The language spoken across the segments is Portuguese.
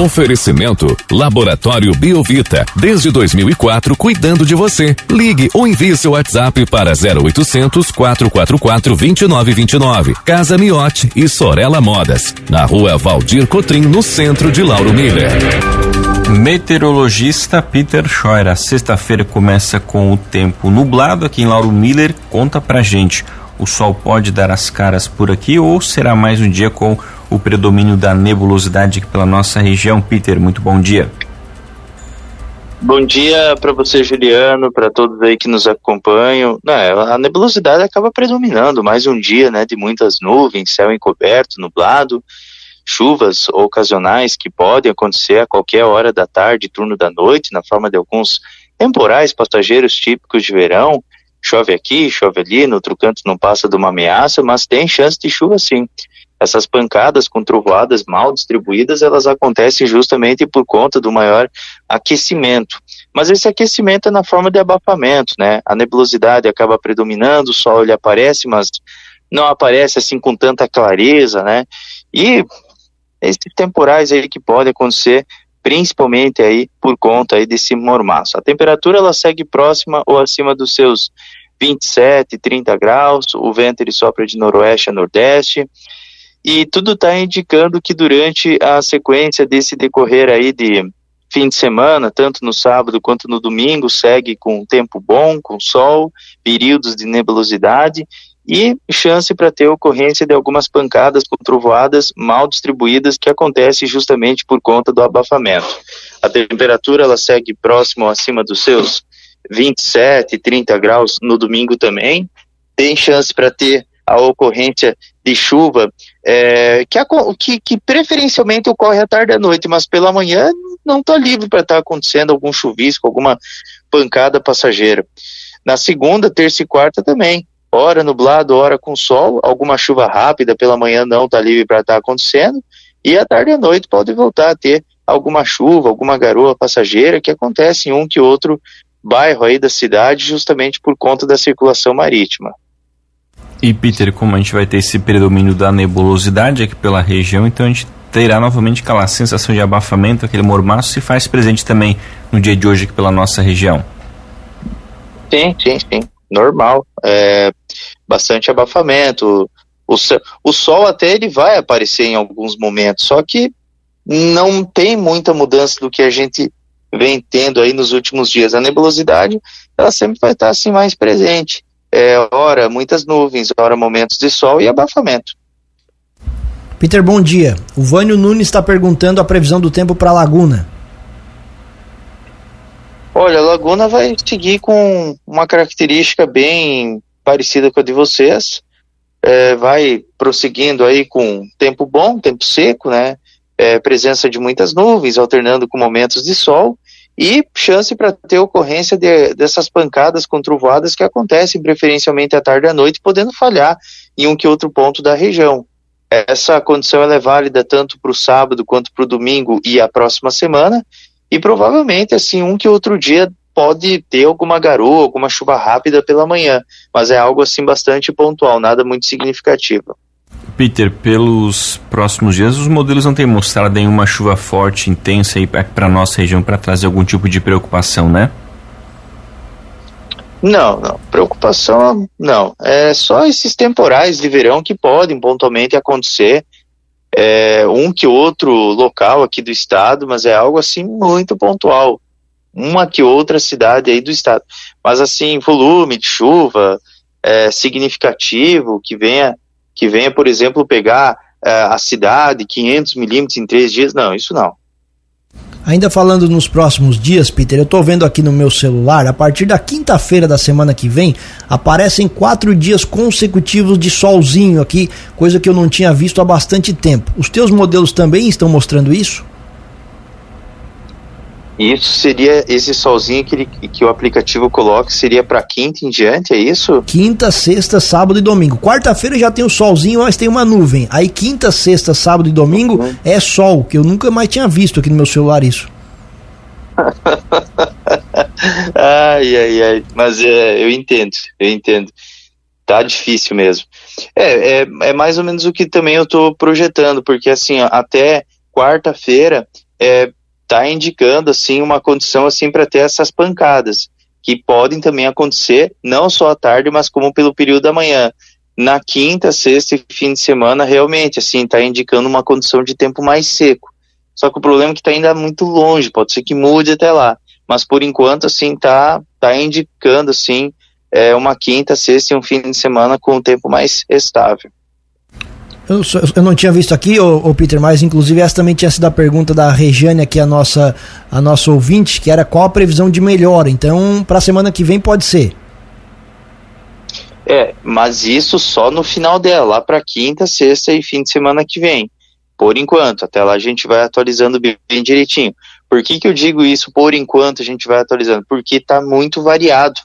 Oferecimento Laboratório Biovita. Desde 2004, cuidando de você. Ligue ou envie seu WhatsApp para 0800 444 2929. Casa Miote e Sorella Modas. Na rua Valdir Cotrim, no centro de Lauro Miller. Meteorologista Peter Scheuer. A sexta-feira começa com o tempo nublado aqui em Lauro Miller. Conta pra gente. O sol pode dar as caras por aqui ou será mais um dia com o predomínio da nebulosidade pela nossa região? Peter, muito bom dia. Bom dia para você, Juliano, para todos aí que nos acompanham. Não, é, a nebulosidade acaba predominando mais um dia, né, de muitas nuvens, céu encoberto, nublado, chuvas ocasionais que podem acontecer a qualquer hora da tarde, turno da noite, na forma de alguns temporais passageiros típicos de verão, chove aqui, chove ali, no outro canto não passa de uma ameaça, mas tem chance de chuva sim. Essas pancadas com trovoadas mal distribuídas, elas acontecem justamente por conta do maior aquecimento. Mas esse aquecimento é na forma de abafamento, né? A nebulosidade acaba predominando, o sol ele aparece, mas não aparece assim com tanta clareza, né? E esses temporais aí que podem acontecer principalmente aí por conta aí desse mormaço. A temperatura ela segue próxima ou acima dos seus 27, 30 graus, o vento ele sopra de noroeste a nordeste, e tudo está indicando que durante a sequência desse decorrer aí de fim de semana, tanto no sábado quanto no domingo, segue com tempo bom, com sol, períodos de nebulosidade e chance para ter ocorrência de algumas pancadas com trovoadas mal distribuídas que acontece justamente por conta do abafamento. A temperatura ela segue próximo acima dos seus 27, 30 graus no domingo também. Tem chance para ter a ocorrência de chuva é, que, que, que, preferencialmente ocorre à tarde e à noite, mas pela manhã não está livre para estar tá acontecendo algum chuvisco, alguma pancada passageira. Na segunda, terça e quarta também hora nublado, hora com sol, alguma chuva rápida pela manhã não está livre para estar tá acontecendo, e à tarde e à noite pode voltar a ter alguma chuva, alguma garoa passageira que acontece em um que outro bairro aí da cidade, justamente por conta da circulação marítima. E Peter, como a gente vai ter esse predomínio da nebulosidade aqui pela região, então a gente terá novamente aquela sensação de abafamento, aquele mormaço se faz presente também no dia de hoje aqui pela nossa região. Sim, sim, sim normal, é, bastante abafamento. O, o sol até ele vai aparecer em alguns momentos, só que não tem muita mudança do que a gente vem tendo aí nos últimos dias. A nebulosidade, ela sempre vai estar assim mais presente. É, hora muitas nuvens, hora momentos de sol e abafamento. Peter, bom dia. O Vânio Nunes está perguntando a previsão do tempo para Laguna. Olha, a Laguna vai seguir com uma característica bem parecida com a de vocês. É, vai prosseguindo aí com tempo bom, tempo seco, né? É, presença de muitas nuvens, alternando com momentos de sol e chance para ter ocorrência de, dessas pancadas com trovoadas que acontecem preferencialmente à tarde e à noite, podendo falhar em um que outro ponto da região. Essa condição é válida tanto para o sábado quanto para o domingo e a próxima semana, e provavelmente, assim, um que outro dia pode ter alguma garoa, alguma chuva rápida pela manhã, mas é algo assim bastante pontual, nada muito significativo. Peter, pelos próximos dias, os modelos não têm mostrado nenhuma chuva forte, intensa aí para nossa região para trazer algum tipo de preocupação, né? Não, não. Preocupação, não. É só esses temporais de verão que podem pontualmente acontecer é, um que outro local aqui do estado, mas é algo assim muito pontual. Uma que outra cidade aí do estado. Mas assim, volume de chuva é, significativo, que venha, que venha, por exemplo, pegar é, a cidade, 500 milímetros em três dias, não, isso não. Ainda falando nos próximos dias, Peter, eu estou vendo aqui no meu celular, a partir da quinta-feira da semana que vem, aparecem quatro dias consecutivos de solzinho aqui, coisa que eu não tinha visto há bastante tempo. Os teus modelos também estão mostrando isso? Isso seria esse solzinho que, ele, que o aplicativo coloca, seria para quinta em diante, é isso? Quinta, sexta, sábado e domingo. Quarta-feira já tem o solzinho, mas tem uma nuvem. Aí quinta, sexta, sábado e domingo uhum. é sol, que eu nunca mais tinha visto aqui no meu celular isso. ai, ai, ai. Mas é, eu entendo, eu entendo. Tá difícil mesmo. É, é, é mais ou menos o que também eu tô projetando, porque assim, ó, até quarta-feira é, tá indicando assim uma condição assim para ter essas pancadas que podem também acontecer não só à tarde, mas como pelo período da manhã. Na quinta, sexta e fim de semana, realmente, assim, está indicando uma condição de tempo mais seco. Só que o problema é que está ainda muito longe, pode ser que mude até lá. Mas por enquanto, assim, tá, tá indicando, assim, é, uma quinta, sexta e um fim de semana com um tempo mais estável. Eu, não tinha visto aqui, o Peter, mas inclusive essa também tinha sido a pergunta da Regiane aqui, a nossa, a nossa ouvinte, que era qual a previsão de melhora. Então, para a semana que vem pode ser. É, mas isso só no final dela, lá para quinta, sexta e fim de semana que vem. Por enquanto, até lá a gente vai atualizando bem direitinho. Por que, que eu digo isso por enquanto a gente vai atualizando? Porque está muito variado.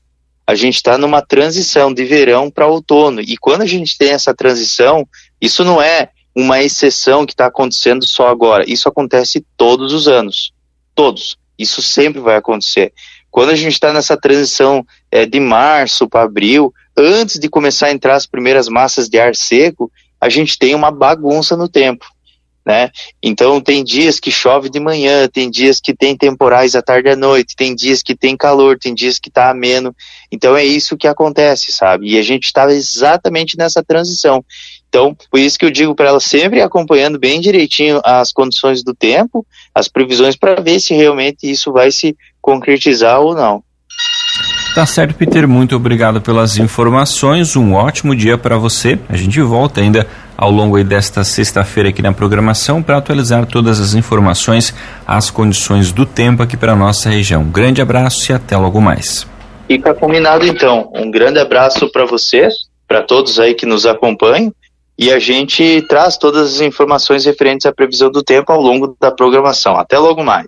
A gente está numa transição de verão para outono. E quando a gente tem essa transição, isso não é uma exceção que está acontecendo só agora. Isso acontece todos os anos. Todos. Isso sempre vai acontecer. Quando a gente está nessa transição é, de março para abril, antes de começar a entrar as primeiras massas de ar seco, a gente tem uma bagunça no tempo. Né? Então tem dias que chove de manhã, tem dias que tem temporais à tarde e à noite, tem dias que tem calor, tem dias que está ameno. Então é isso que acontece, sabe? E a gente está exatamente nessa transição. Então, por isso que eu digo para ela sempre acompanhando bem direitinho as condições do tempo, as previsões para ver se realmente isso vai se concretizar ou não. Tá certo, Peter. Muito obrigado pelas informações. Um ótimo dia para você. A gente volta ainda ao longo desta sexta-feira aqui na programação para atualizar todas as informações, as condições do tempo aqui para nossa região. Um grande abraço e até logo mais. Fica combinado então. Um grande abraço para vocês, para todos aí que nos acompanham e a gente traz todas as informações referentes à previsão do tempo ao longo da programação. Até logo mais.